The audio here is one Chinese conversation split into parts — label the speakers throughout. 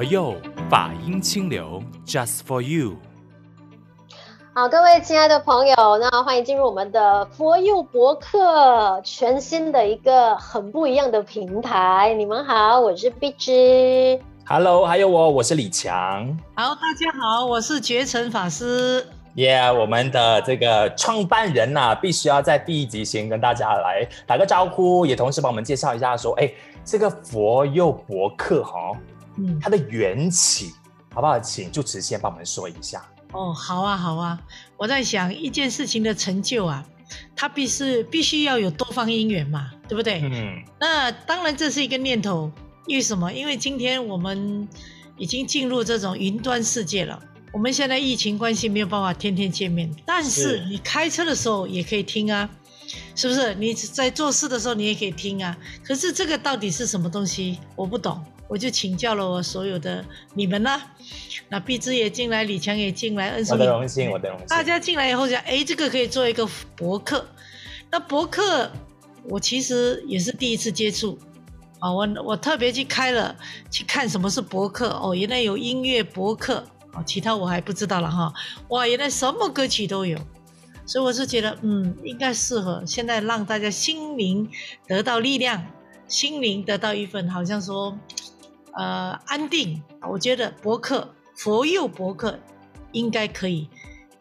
Speaker 1: 佛佑法音清流，Just for you。
Speaker 2: 好，各位亲爱的朋友，那欢迎进入我们的佛佑博客，全新的一个很不一样的平台。你们好，我是碧芝。
Speaker 3: Hello，还有我，我是李强。
Speaker 4: 好，大家好，我是觉尘法师。
Speaker 3: Yeah，我们的这个创办人呐、啊，必须要在第一集先跟大家来打个招呼，也同时帮我们介绍一下，说，哎，这个佛佑博客哈，嗯，它的缘起，好不好？请主持先帮我们说一下。
Speaker 4: 哦，好啊，好啊。我在想一件事情的成就啊，它必是必须要有多方因缘嘛，对不对？嗯。那当然这是一个念头，因为什么？因为今天我们已经进入这种云端世界了。我们现在疫情关系没有办法天天见面，但是你开车的时候也可以听啊，是不是？你在做事的时候你也可以听啊。可是这个到底是什么东西？我不懂，我就请教了我所有的你们呢。那碧芝也进来，李强也进来，恩师，
Speaker 3: 我的荣幸，我的荣幸。
Speaker 4: 大家进来以后讲，哎，这个可以做一个博客。那博客我其实也是第一次接触啊，我我特别去开了去看什么是博客哦，原来有音乐博客啊。其他我还不知道了哈，哇，原来什么歌曲都有，所以我是觉得，嗯，应该适合现在让大家心灵得到力量，心灵得到一份好像说，呃，安定。我觉得博客佛佑博客应该可以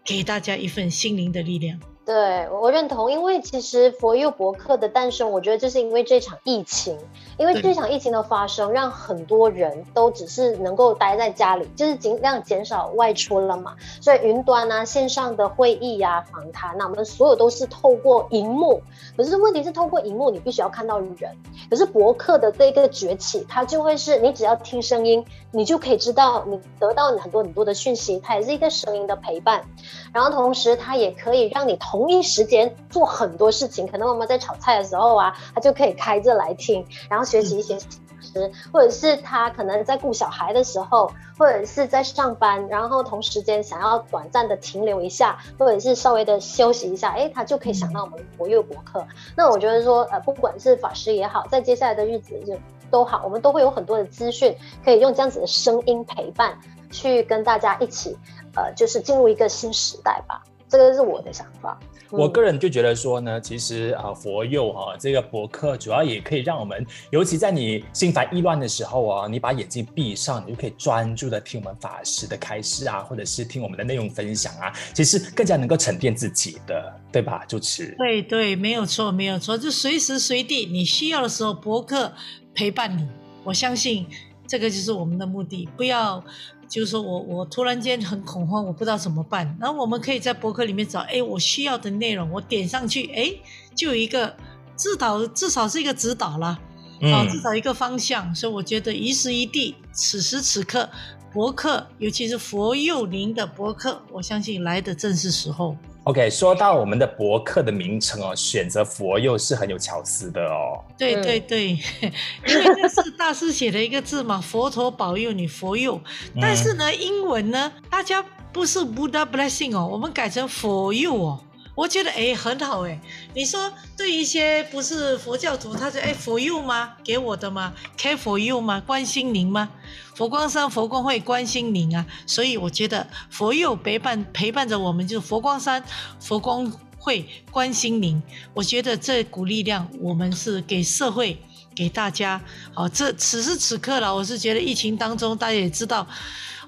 Speaker 4: 给大家一份心灵的力量。
Speaker 2: 对，我认同，因为其实佛佑博客的诞生，我觉得就是因为这场疫情，因为这场疫情的发生，让很多人都只是能够待在家里，就是尽量减少外出了嘛。所以云端啊、线上的会议呀、啊、访谈，那我们所有都是透过荧幕。可是问题是，透过荧幕你必须要看到人。可是博客的这个崛起，它就会是你只要听声音，你就可以知道你得到很多很多的讯息，它也是一个声音的陪伴。然后同时，它也可以让你同同一时间做很多事情，可能我们在炒菜的时候啊，他就可以开着来听，然后学习一些知识，嗯，或者是他可能在顾小孩的时候，或者是在上班，然后同时间想要短暂的停留一下，或者是稍微的休息一下，哎，他就可以想到我们活跃博客。那我觉得说，呃，不管是法师也好，在接下来的日子就都好，我们都会有很多的资讯，可以用这样子的声音陪伴，去跟大家一起，呃，就是进入一个新时代吧。这个是我的想法。
Speaker 3: 我个人就觉得说呢，其实啊，佛佑哈这个博客主要也可以让我们，尤其在你心烦意乱的时候啊，你把眼睛闭上，你就可以专注的听我们法师的开示啊，或者是听我们的内容分享啊，其实更加能够沉淀自己的，对吧？主持。
Speaker 4: 对对，没有错，没有错，就随时随地你需要的时候，博客陪伴你。我相信这个就是我们的目的，不要。就是说我我突然间很恐慌，我不知道怎么办。然后我们可以在博客里面找，哎，我需要的内容，我点上去，哎，就有一个指导，至少是一个指导了，嗯、哦，至少一个方向。所以我觉得一时一地，此时此刻，博客，尤其是佛佑您的博客，我相信来的正是时候。
Speaker 3: OK，说到我们的博客的名称哦，选择佛佑是很有巧思的哦。
Speaker 4: 对对对，因为这是大师写的一个字嘛，佛陀保佑你佛佑。但是呢，英文呢，大家不是 Buddha blessing 哦，我们改成佛佑哦。我觉得哎很好哎，你说对一些不是佛教徒，他说哎 for you 吗？给我的吗？care for you 吗？关心您吗？佛光山佛光会关心您啊，所以我觉得佛佑陪伴陪伴着我们，就是佛光山佛光会关心您。我觉得这股力量，我们是给社会给大家。好，这此时此刻了，我是觉得疫情当中，大家也知道，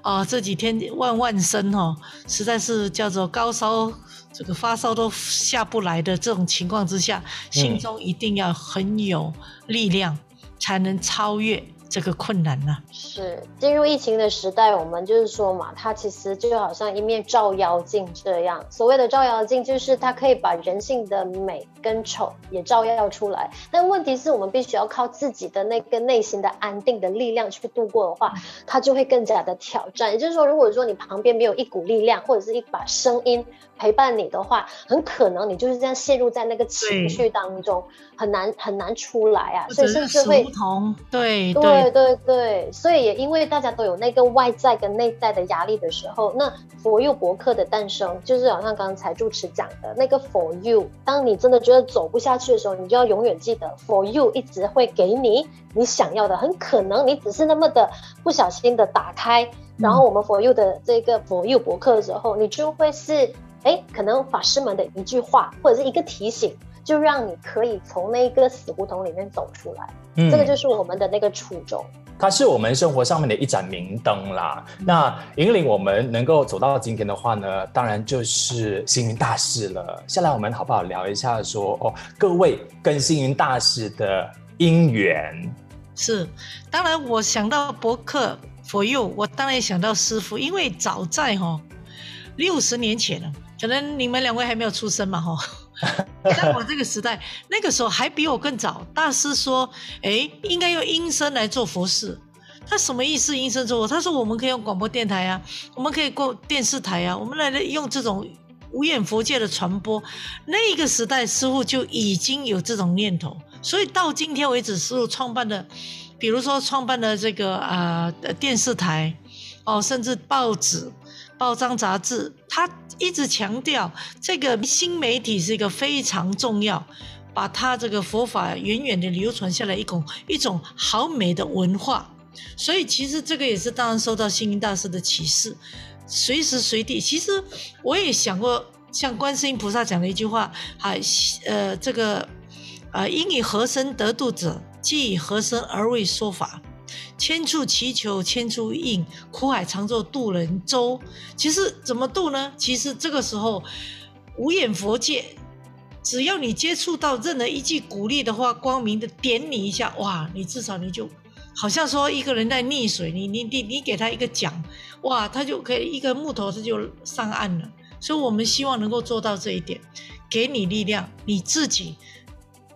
Speaker 4: 啊、这几天万万声哦，实在是叫做高烧。这个发烧都下不来的这种情况之下，心中一定要很有力量，才能超越。这个困难呢、啊？
Speaker 2: 是进入疫情的时代，我们就是说嘛，它其实就好像一面照妖镜这样。所谓的照妖镜，就是它可以把人性的美跟丑也照耀出来。但问题是我们必须要靠自己的那个内心的安定的力量去度过的话，它就会更加的挑战。也就是说，如果说你旁边没有一股力量或者是一把声音陪伴你的话，很可能你就是这样陷入在那个情绪当中，很难很难出来啊。所以甚至会
Speaker 4: 对对。
Speaker 2: 对对对，所以也因为大家都有那个外在跟内在的压力的时候，那佛佑博客的诞生，就是好像刚才主持讲的那个 For You，当你真的觉得走不下去的时候，你就要永远记得 For You 一直会给你你想要的。很可能你只是那么的不小心的打开，然后我们 For You 的这个 For You 博客的时候，你就会是哎，可能法师们的一句话或者是一个提醒。就让你可以从那个死胡同里面走出来，嗯，这个就是我们的那个初衷。
Speaker 3: 它是我们生活上面的一盏明灯啦。那引领我们能够走到今天的话呢，当然就是星云大师了。下来我们好不好聊一下说哦，各位跟星云大师的因缘？
Speaker 4: 是，当然我想到博客 For You，我当然想到师傅，因为早在哈六十年前了，可能你们两位还没有出生嘛哈。在我这个时代，那个时候还比我更早。大师说：“哎，应该用音声来做佛事。”他什么意思？音声做？他说：“我们可以用广播电台啊，我们可以过电视台啊，我们来用这种无眼佛界的传播。”那个时代，师父就已经有这种念头。所以到今天为止，师父创办的，比如说创办的这个啊、呃、电视台，哦，甚至报纸。报章杂志，他一直强调这个新媒体是一个非常重要，把他这个佛法远远的流传下来一种一种好美的文化。所以其实这个也是当然受到星云大师的启示，随时随地。其实我也想过，像观世音菩萨讲的一句话，啊，呃，这个，呃，因以何身得度者，即以何身而为说法。千处祈求千处应，苦海常作渡人舟。其实怎么渡呢？其实这个时候，无眼佛界，只要你接触到任何一句鼓励的话，光明的点你一下，哇，你至少你就好像说一个人在溺水，你你你你给他一个桨，哇，他就可以一个木头他就上岸了。所以我们希望能够做到这一点，给你力量，你自己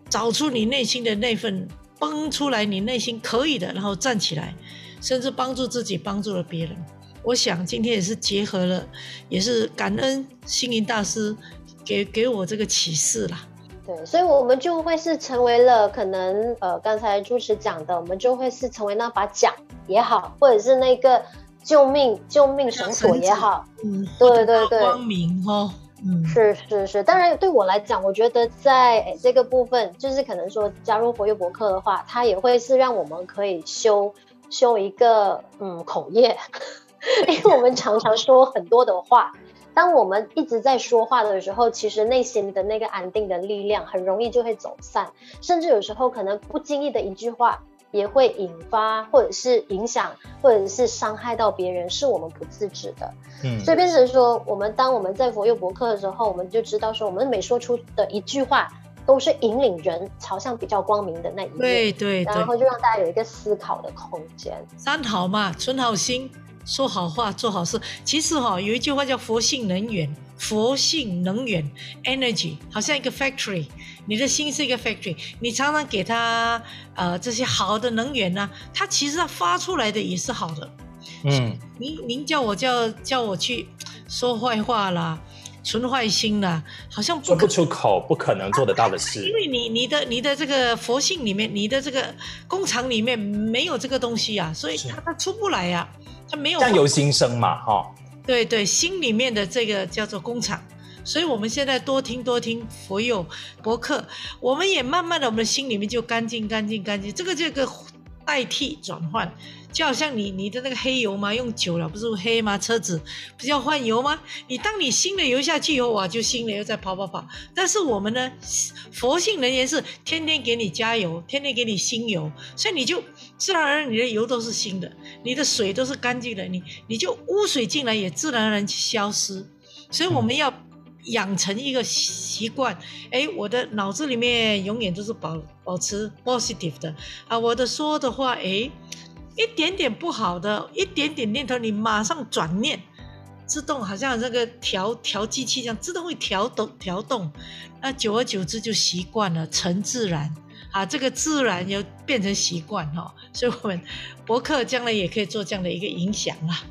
Speaker 4: 找出你内心的那份。蹦出来，你内心可以的，然后站起来，甚至帮助自己，帮助了别人。我想今天也是结合了，也是感恩星云大师给给我这个启示啦。
Speaker 2: 对，所以我们就会是成为了可能呃，刚才主持讲的，我们就会是成为那把桨也好，或者是那个救命救命绳索也好。
Speaker 4: 嗯，
Speaker 2: 对对对，
Speaker 4: 光明哦。嗯，
Speaker 2: 是是是，当然对我来讲，我觉得在这个部分，就是可能说加入佛佑博客的话，它也会是让我们可以修修一个嗯口业，因为我们常常说很多的话，当我们一直在说话的时候，其实内心的那个安定的力量很容易就会走散，甚至有时候可能不经意的一句话。也会引发，或者是影响，或者是伤害到别人，是我们不自知的。嗯，所以变成说，我们当我们在佛佑博客的时候，我们就知道说，我们每说出的一句话，都是引领人朝向比较光明的那一面。
Speaker 4: 对对对。
Speaker 2: 然后就让大家有一个思考的空间。
Speaker 4: 三好嘛，存好心，说好话，做好事。其实哈、哦，有一句话叫“佛性能源”。佛性能源 energy 好像一个 factory，你的心是一个 factory，你常常给他呃这些好的能源呢、啊，它其实它发出来的也是好的。嗯，您您叫我叫叫我去说坏话啦，存坏心啦，好像不
Speaker 3: 说不出口，不可能做得到的事。
Speaker 4: 因为你你的你的这个佛性里面，你的这个工厂里面没有这个东西啊，所以它它出不来呀、啊，它没有。
Speaker 3: 相由心生嘛，哈、哦。
Speaker 4: 对对，心里面的这个叫做工厂，所以我们现在多听多听佛佑博客，我们也慢慢的，我们的心里面就干净干净干净。这个这个代替转换，就好像你你的那个黑油嘛，用久了不是黑吗？车子不是要换油吗？你当你新的油下去以后，哇，就新的又在跑跑跑。但是我们呢，佛性人员是天天给你加油，天天给你新油，所以你就。自然而然，你的油都是新的，你的水都是干净的，你你就污水进来也自然而然消失。所以我们要养成一个习惯，哎，我的脑子里面永远都是保保持 positive 的啊，我的说的话，哎，一点点不好的，一点点念头，你马上转念，自动好像这个调调机器这样，自动会调动调动，那久而久之就习惯了，成自然。啊，这个自然又变成习惯哦，所以我们博客将来也可以做这样的一个影响啊。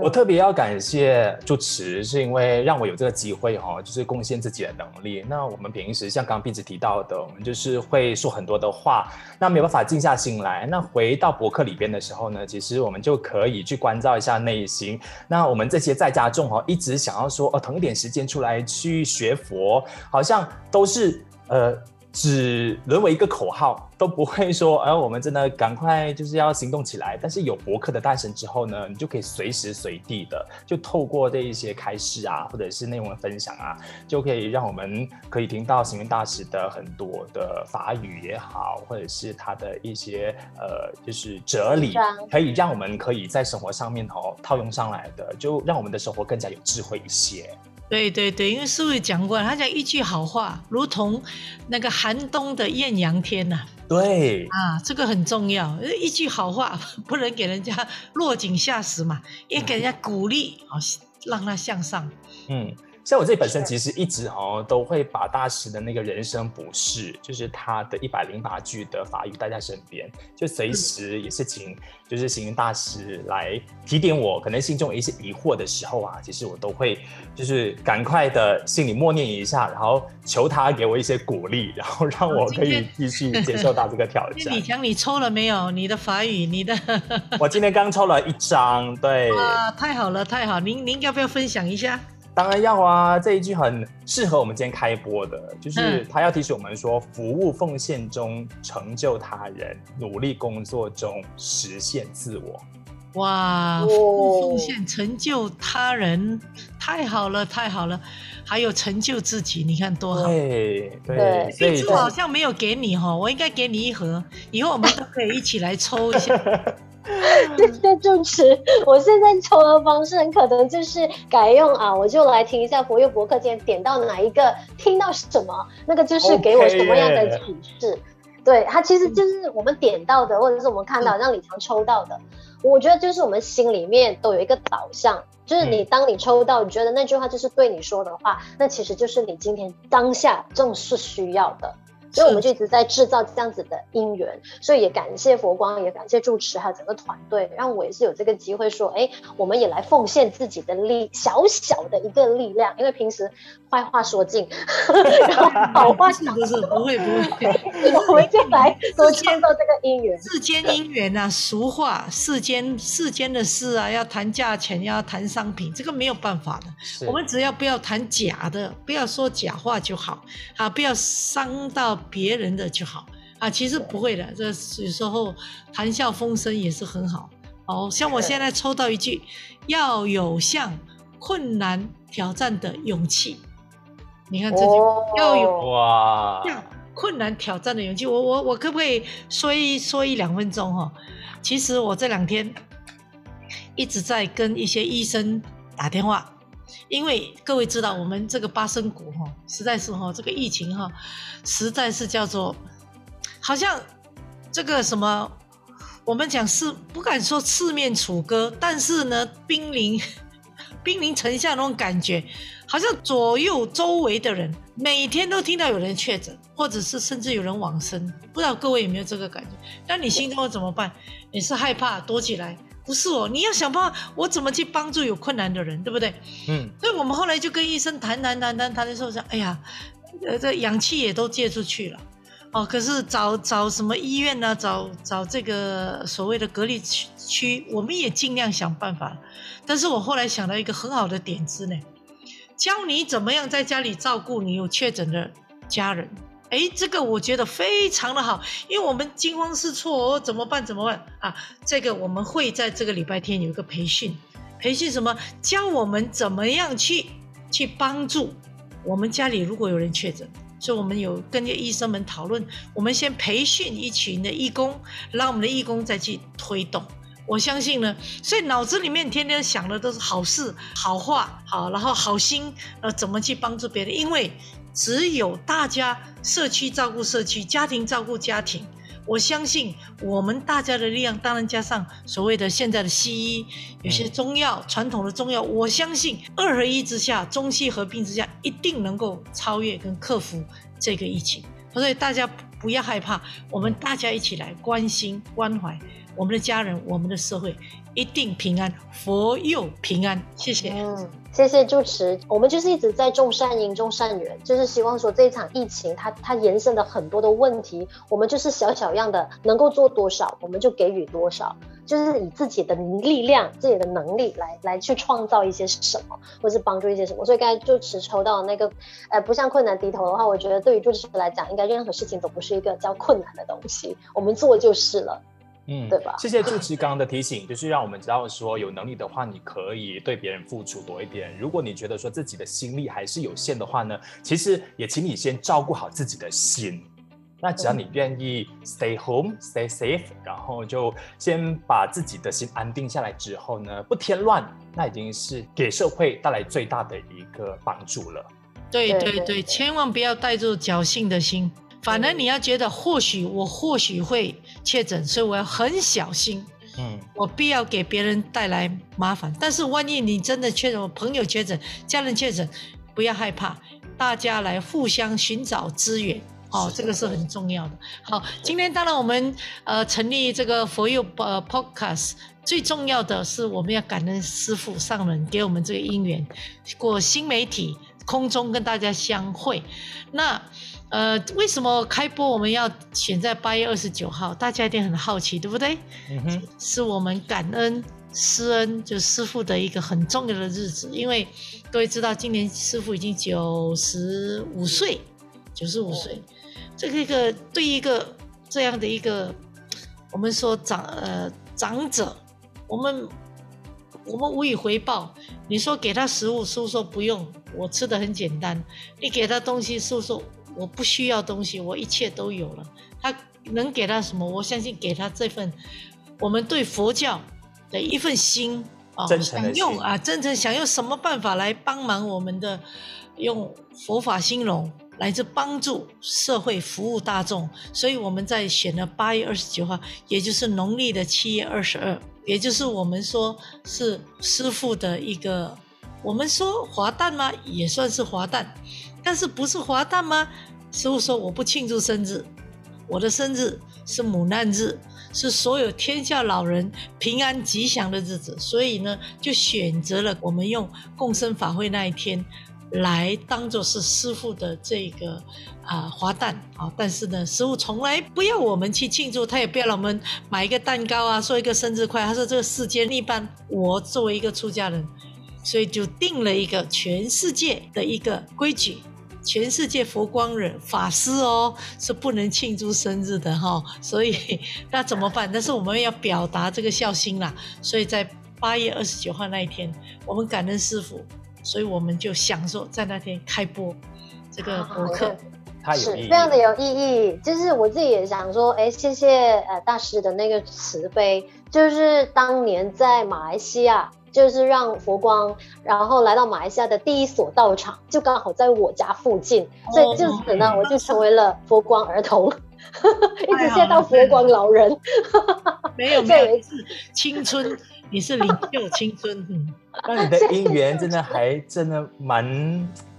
Speaker 3: 我特别要感谢主持，是因为让我有这个机会哈，就是贡献自己的能力。那我们平时像刚刚毕子提到的，我们就是会说很多的话，那没有办法静下心来。那回到博客里边的时候呢，其实我们就可以去关照一下内心。那我们这些在家众哈，一直想要说哦，腾一点时间出来去学佛，好像都是呃。只沦为一个口号，都不会说，哎、呃，我们真的赶快就是要行动起来。但是有博客的诞生之后呢，你就可以随时随地的，就透过这一些开示啊，或者是内容的分享啊，就可以让我们可以听到行云大师的很多的法语也好，或者是他的一些呃，就是哲理，可以让我们可以在生活上面头套用上来的，就让我们的生活更加有智慧一些。
Speaker 4: 对对对，因为师傅讲过，他讲一句好话，如同那个寒冬的艳阳天呐、啊。
Speaker 3: 对
Speaker 4: 啊，这个很重要，一句好话 不能给人家落井下石嘛，也给人家鼓励，好、嗯、让他向上。
Speaker 3: 嗯。像我自己本身其实一直哦都会把大师的那个人生不是，就是他的一百零八句的法语带在身边，就随时也是请就是星云大师来提点我，可能心中有一些疑惑的时候啊，其实我都会就是赶快的心里默念一下，然后求他给我一些鼓励，然后让我可以继续接受到这个挑 战。
Speaker 4: 李强，你抽了没有？你的法语，你的？
Speaker 3: 我今天刚抽了一张，对。
Speaker 4: 啊，太好了，太好！您您要不要分享一下？
Speaker 3: 当然要啊！这一句很适合我们今天开播的，就是他要提醒我们说：服务奉献中成就他人，努力工作中实现自我。
Speaker 4: 哇！服务奉献成就他人，太好了，太好了！还有成就自己，你看多好。
Speaker 3: 对对，所以
Speaker 4: 我好像没有给你哈，我应该给你一盒，以后我们都可以一起来抽一下。
Speaker 2: 谢谢主持，我现在抽的方式很可能就是改用啊，我就来听一下活跃博客今天点到哪一个，听到什么，那个就是给我什么样的启示。对，它其实就是我们点到的，或者是我们看到让李强抽到的，我觉得就是我们心里面都有一个导向，就是你当你抽到，你觉得那句话就是对你说的话，那其实就是你今天当下正是需要的。所以我们就一直在制造这样子的因缘，所以也感谢佛光，也感谢住持还有整个团队，让我也是有这个机会说，哎，我们也来奉献自己的力，小小的一个力量，因为平时坏话说尽，然后好话讲
Speaker 4: 不是不会不会，
Speaker 2: 我们就来 多创造这个因缘，
Speaker 4: 世间因缘啊，俗话，世间世间的事啊，要谈价钱，要谈商品，这个没有办法的，我们只要不要谈假的，不要说假话就好，啊，不要伤到。别人的就好啊，其实不会的，这有时候谈笑风生也是很好。哦，像我现在抽到一句，要有向困难挑战的勇气。你看这句，哦、要有哇，向困难挑战的勇气。我我我可不可以说一说一两分钟哈？其实我这两天一直在跟一些医生打电话。因为各位知道，我们这个巴生谷哈，实在是哈，这个疫情哈，实在是叫做，好像这个什么，我们讲是不敢说四面楚歌，但是呢，兵临 兵临城下那种感觉，好像左右周围的人每天都听到有人确诊，或者是甚至有人往生，不知道各位有没有这个感觉？那你心中怎么办？你是害怕躲起来？不是哦，你要想办法，我怎么去帮助有困难的人，对不对？嗯，所以我们后来就跟医生谈谈谈谈谈的时候说，哎呀，呃，这氧气也都借出去了，哦，可是找找什么医院呢？找找这个所谓的隔离区区，我们也尽量想办法。但是我后来想到一个很好的点子呢，教你怎么样在家里照顾你有确诊的家人。哎，这个我觉得非常的好，因为我们惊慌失措哦，怎么办？怎么办啊？这个我们会在这个礼拜天有一个培训，培训什么？教我们怎么样去去帮助我们家里如果有人确诊，所以我们有跟医生们讨论，我们先培训一群的义工，让我们的义工再去推动。我相信呢，所以脑子里面天天想的都是好事、好话，好，然后好心，呃，怎么去帮助别人？因为只有大家社区照顾社区，家庭照顾家庭。我相信我们大家的力量，当然加上所谓的现在的西医，有些中药，传统的中药，我相信二合一之下，中西合并之下，一定能够超越跟克服这个疫情。所以大家不要害怕，我们大家一起来关心关怀。我们的家人，我们的社会一定平安，佛佑平安。谢谢。
Speaker 2: 嗯，谢谢主持。我们就是一直在种善因，种善缘，就是希望说这一场疫情它，它延伸了很多的问题，我们就是小小样的能够做多少，我们就给予多少，就是以自己的力量、自己的能力来来去创造一些什么，或是帮助一些什么。所以刚才主持抽到那个，呃，不向困难低头的话，我觉得对于主持来讲，应该任何事情都不是一个叫困难的东西，我们做就是了。嗯，对吧？
Speaker 3: 谢谢住持刚刚的提醒，就是让我们知道说，有能力的话，你可以对别人付出多一点。如果你觉得说自己的心力还是有限的话呢，其实也请你先照顾好自己的心。那只要你愿意 stay home, stay safe，然后就先把自己的心安定下来之后呢，不添乱，那已经是给社会带来最大的一个帮助了。
Speaker 4: 对对对，对对对，千万不要带着侥幸的心。反而你要觉得，或许我或许会确诊，所以我要很小心。嗯，我必要给别人带来麻烦。但是万一你真的确诊，我朋友确诊，家人确诊，不要害怕，大家来互相寻找资源。哦，这个是很重要的。好，今天当然我们呃成立这个佛佑呃 Podcast，最重要的是我们要感恩师父上人给我们这个因缘，过新媒体空中跟大家相会。那。呃，为什么开播我们要选在八月二十九号？大家一定很好奇，对不对？嗯，是我们感恩师恩，就师傅的一个很重要的日子。因为各位知道，今年师傅已经九十五岁，九十五岁，这个一个对一个这样的一个，我们说长呃长者，我们我们无以回报。你说给他食物，师父说不用，我吃的很简单。你给他东西，师父说。我不需要东西，我一切都有了。他能给他什么？我相信给他这份我们对佛教的一份心啊，想用啊，真诚想用什么办法来帮忙我们的，用佛法兴隆来自帮助社会服务大众。所以我们在选了八月二十九号，也就是农历的七月二十二，也就是我们说是师傅的一个，我们说华诞吗？也算是华诞。但是不是华诞吗？师父说我不庆祝生日，我的生日是母难日，是所有天下老人平安吉祥的日子，所以呢，就选择了我们用共生法会那一天来当做是师父的这个啊华诞啊。但是呢，师父从来不要我们去庆祝，他也不要让我们买一个蛋糕啊，说一个生日快。他说这个世间一般，我作为一个出家人，所以就定了一个全世界的一个规矩。全世界佛光人法师哦是不能庆祝生日的哈、哦，所以那怎么办？但是我们要表达这个孝心啦，所以在八月二十九号那一天，我们感恩师父，所以我们就享受在那天开播这个博客，
Speaker 2: 是非常的有意义。就是我自己也想说，哎，谢谢呃大师的那个慈悲，就是当年在马来西亚。就是让佛光，然后来到马来西亚的第一所道场，就刚好在我家附近，所以就此呢，我就成为了佛光儿童，一直谢到佛光老人。
Speaker 4: 没有没有，青春，你是领袖青春。嗯，
Speaker 3: 那你的姻缘真的还真的蛮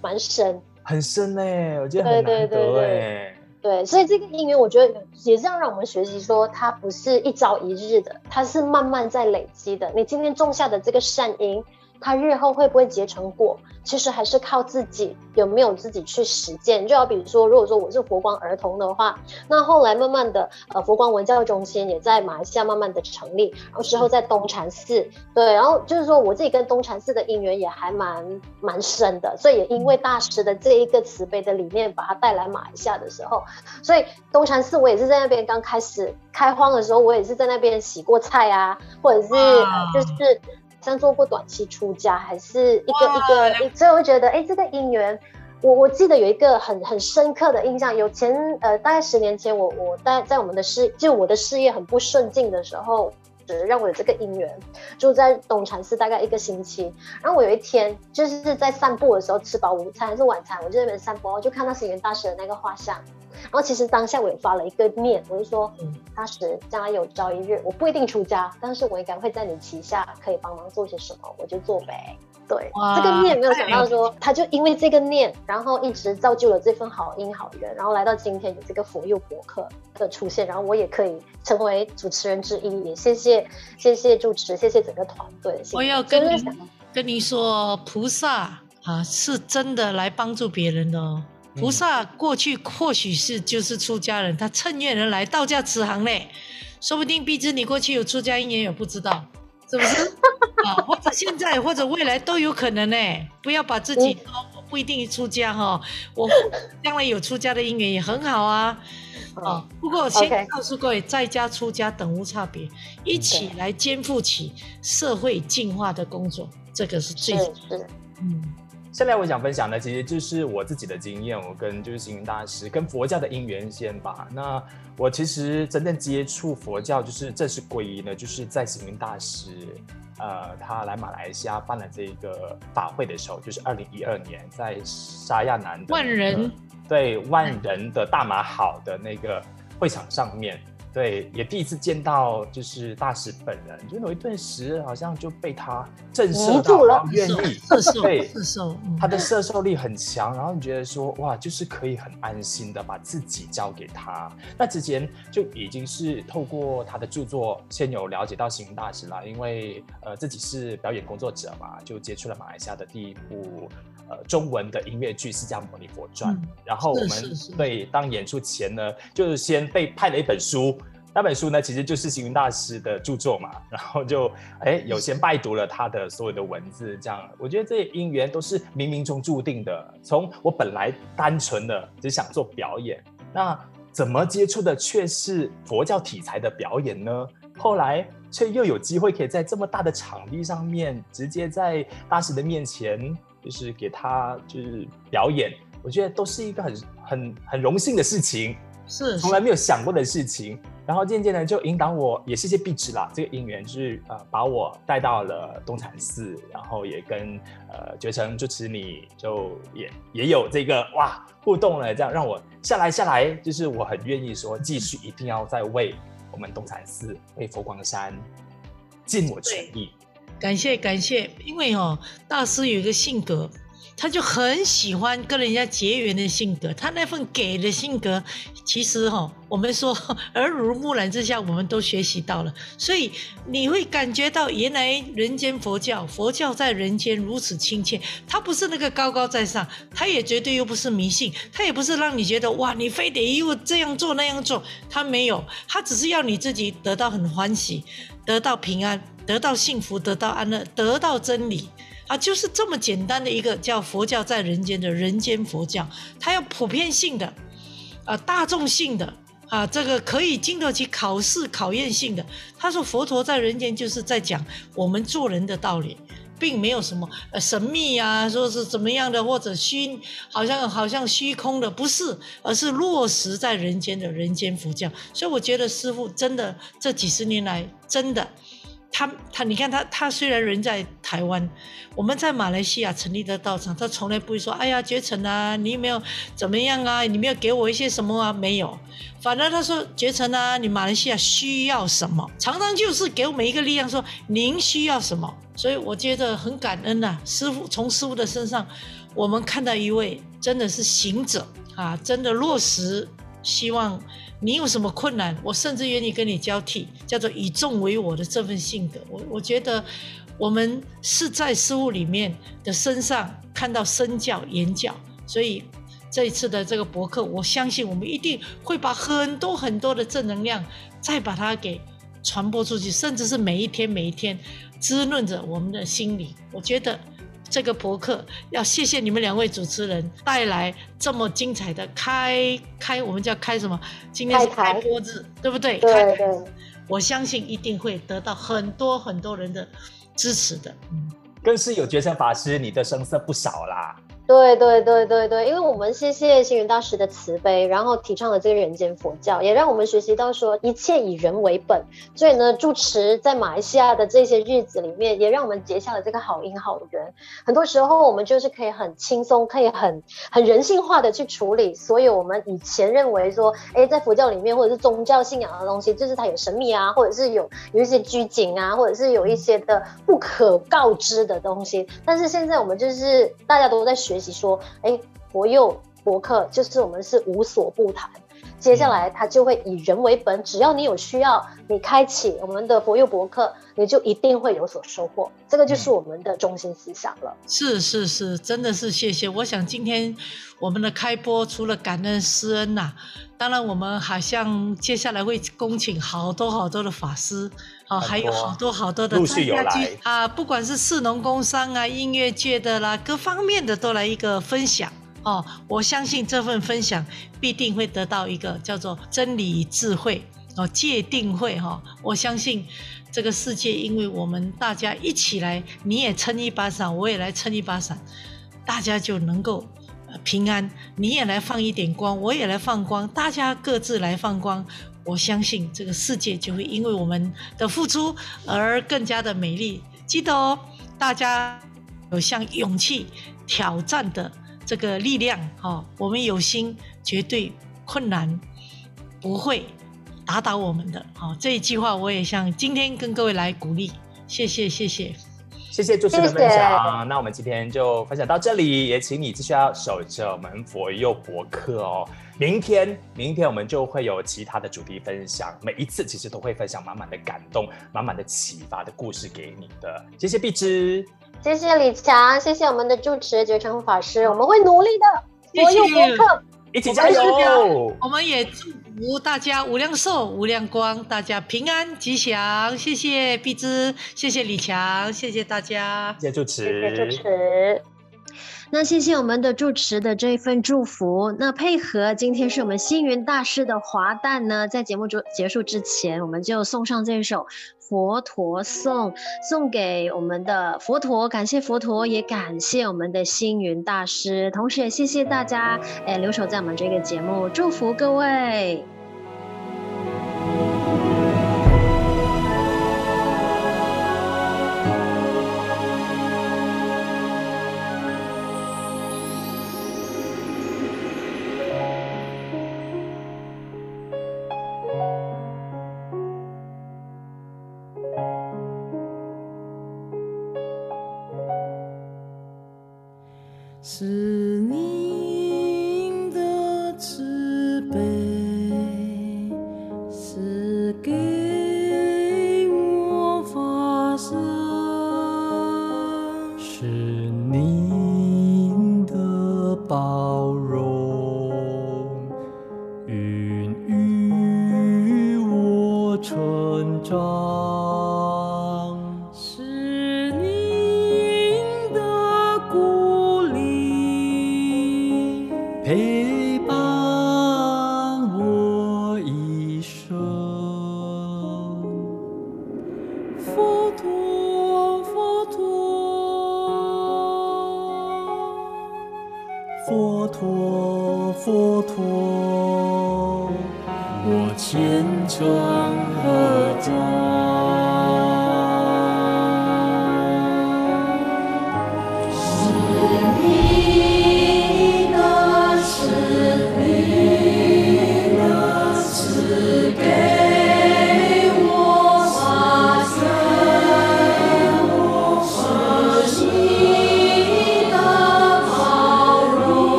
Speaker 2: 蛮深，
Speaker 3: 很深呢，我觉得很难得哎。
Speaker 2: 对，所以这个因缘，我觉得也是要让我们学习说，它不是一朝一日的，它是慢慢在累积的。你今天种下的这个善因。他日后会不会结成果，其实还是靠自己有没有自己去实践。就好比如说，如果说我是佛光儿童的话，那后来慢慢的，呃，佛光文教中心也在马来西亚慢慢的成立，然后之后在东禅寺，对，然后就是说我自己跟东禅寺的因缘也还蛮蛮深的，所以也因为大师的这一个慈悲的理念，把它带来马来西亚的时候，所以东禅寺我也是在那边刚开始开荒的时候，我也是在那边洗过菜啊，或者是就是。像做过短期出家，还是一个一个，所以我会觉得，哎，这个姻缘，我我记得有一个很很深刻的印象。有前呃，大概十年前，我我在在我们的事，就我的事业很不顺境的时候，让我有这个因缘，住在东禅寺大概一个星期。然后我有一天就是在散步的时候，吃饱午餐还是晚餐，我就在那边散步，我就看到星云大师的那个画像。然后其实当下我也发了一个念，我就说，嗯，大师，将来有朝一日，我不一定出家，但是我应该会在你旗下可以帮忙做些什么，我就做呗。对，
Speaker 4: 哇
Speaker 2: 这个念没有想到说，他就因为这个念，然后一直造就了这份好因好缘，然后来到今天有这个佛佑博客的出现，然后我也可以成为主持人之一。也谢谢谢谢主持，谢谢整个团队。
Speaker 4: 我要跟你跟你说，菩萨啊是真的来帮助别人的哦。菩萨过去或许是就是出家人，他趁愿而来道家慈航嘞，说不定毕之你过去有出家因缘也不知道，是不是？啊，或者现在或者未来都有可能呢。不要把自己都不一定出家哈，我 将来有出家的姻缘也很好啊。啊，不过我先告诉各位，在家出家等无差别，一起来肩负起社会净化的工作，这个是最是
Speaker 3: 嗯。下来我想分享的，其实就是我自己的经验，我跟就是星云大师跟佛教的因缘先吧。那我其实真正接触佛教，就是正式皈依呢，就是在星云大师，呃，他来马来西亚办了这个法会的时候，就是二零一二年在沙亚南的、那个、
Speaker 4: 万人
Speaker 3: 对万人的大马好的那个会场上面。对，也第一次见到就是大使本人，就有一顿时好像就被他震慑到，然后愿意
Speaker 4: 对，
Speaker 3: 他的摄受力很强，然后你觉得说哇，就是可以很安心的把自己交给他。那之前就已经是透过他的著作先有了解到星云大师了，因为呃自己是表演工作者嘛，就接触了马来西亚的第一部呃中文的音乐剧《释迦牟尼佛传》嗯，然后我们对当演出前呢，就是先被派了一本书。那本书呢，其实就是星云大师的著作嘛，然后就哎有先拜读了他的所有的文字，这样我觉得这些因缘都是冥冥中注定的。从我本来单纯的只想做表演，那怎么接触的却是佛教题材的表演呢？后来却又有机会可以在这么大的场地上面，直接在大师的面前，就是给他就是表演，我觉得都是一个很很很荣幸的事情，
Speaker 4: 是
Speaker 3: 从来没有想过的事情。然后渐渐的就引导我，也谢谢碧池啦，这个因缘就是呃把我带到了东禅寺，然后也跟呃觉成住持你就也也有这个哇互动了，这样让我下来下来，就是我很愿意说继续一定要再为我们东禅寺为佛光山尽我全力。
Speaker 4: 感谢感谢，因为哦大师有一个性格。他就很喜欢跟人家结缘的性格，他那份给的性格，其实哈，我们说 耳濡目染之下，我们都学习到了，所以你会感觉到原来人间佛教，佛教在人间如此亲切。他不是那个高高在上，他也绝对又不是迷信，他也不是让你觉得哇，你非得又这样做那样做，他没有，他只是要你自己得到很欢喜，得到平安，得到幸福，得到安乐，得到真理。啊，就是这么简单的一个叫佛教在人间的人间佛教，它有普遍性的，啊，大众性的，啊，这个可以经得起考试考验性的。他说佛陀在人间就是在讲我们做人的道理，并没有什么呃神秘啊，说是怎么样的或者虚，好像好像虚空的，不是，而是落实在人间的人间佛教。所以我觉得师傅真的这几十年来真的。他他，你看他他虽然人在台湾，我们在马来西亚成立的道场，他从来不会说，哎呀，觉诚啊，你有没有怎么样啊？你没有给我一些什么啊？没有，反而他说，觉诚啊，你马来西亚需要什么？常常就是给我们一个力量，说您需要什么。所以我觉得很感恩呐、啊，师父从师父的身上，我们看到一位真的是行者啊，真的落实，希望。你有什么困难，我甚至愿意跟你交替，叫做以众为我的这份性格。我我觉得我们是在师父里面的身上看到身教言教，所以这一次的这个博客，我相信我们一定会把很多很多的正能量再把它给传播出去，甚至是每一天每一天滋润着我们的心里。我觉得。这个博客要谢谢你们两位主持人带来这么精彩的开开，我们叫开什么？今天是开播日，对不对？
Speaker 2: 对对，对。
Speaker 4: 我相信一定会得到很多很多人的支持的。
Speaker 3: 更是有觉生法师，你的声色不少啦。
Speaker 2: 对对对对对，因为我们谢谢星云大师的慈悲，然后提倡了这个人间佛教，也让我们学习到说一切以人为本。所以呢，住持在马来西亚的这些日子里面，也让我们结下了这个好因好缘。很多时候，我们就是可以很轻松，可以很很人性化的去处理所有我们以前认为说，哎，在佛教里面或者是宗教信仰的东西，就是它有神秘啊，或者是有有一些拘谨啊，或者是有一些的不可告知的东西。但是现在我们就是大家都在学。说，哎，博佑博客就是我们是无所不谈。接下来他就会以人为本，只要你有需要，你开启我们的佛佑博客，你就一定会有所收获。这个就是我们的中心思想了。
Speaker 4: 是是是，真的是谢谢。我想今天我们的开播除了感恩师恩呐、啊，当然我们好像接下来会恭请好多好多的法师，啊，还有好多好多的
Speaker 3: 陆续有来
Speaker 4: 啊，不管是市农工商啊、音乐界的啦，各方面的都来一个分享。哦，我相信这份分享必定会得到一个叫做真理智慧哦，界定会哈、哦。我相信这个世界，因为我们大家一起来，你也撑一把伞，我也来撑一把伞，大家就能够平安。你也来放一点光，我也来放光，大家各自来放光。我相信这个世界就会因为我们的付出而更加的美丽。记得哦，大家有向勇气挑战的。这个力量，哈，我们有心，绝对困难不会打倒我们的。好，这一句话我也想今天跟各位来鼓励，谢谢，谢谢，
Speaker 3: 谢谢主持人的分享。谢谢。那我们今天就分享到这里，也请你继续要守着我们佛佑博客哦。明天，明天我们就会有其他的主题分享，每一次其实都会分享满满的感动、满满的启发的故事给你的。谢谢碧芝。
Speaker 2: 谢谢李强，谢谢我们的住持觉诚法师，我们会努力的。所有功课，
Speaker 3: 一起加油！
Speaker 4: 我们也祝福大家无量寿、无量光，大家平安吉祥。谢谢碧芝，谢谢李强，谢谢大家，
Speaker 3: 谢谢住持，
Speaker 2: 谢谢住持。那谢谢我们的住持的这一份祝福。那配合今天是我们星云大师的华诞呢，在节目中结束之前，我们就送上这首。佛陀颂送给我们的佛陀，感谢佛陀，也感谢我们的星云大师，同时也谢谢大家，哎，留守在我们这个节目，祝福各位。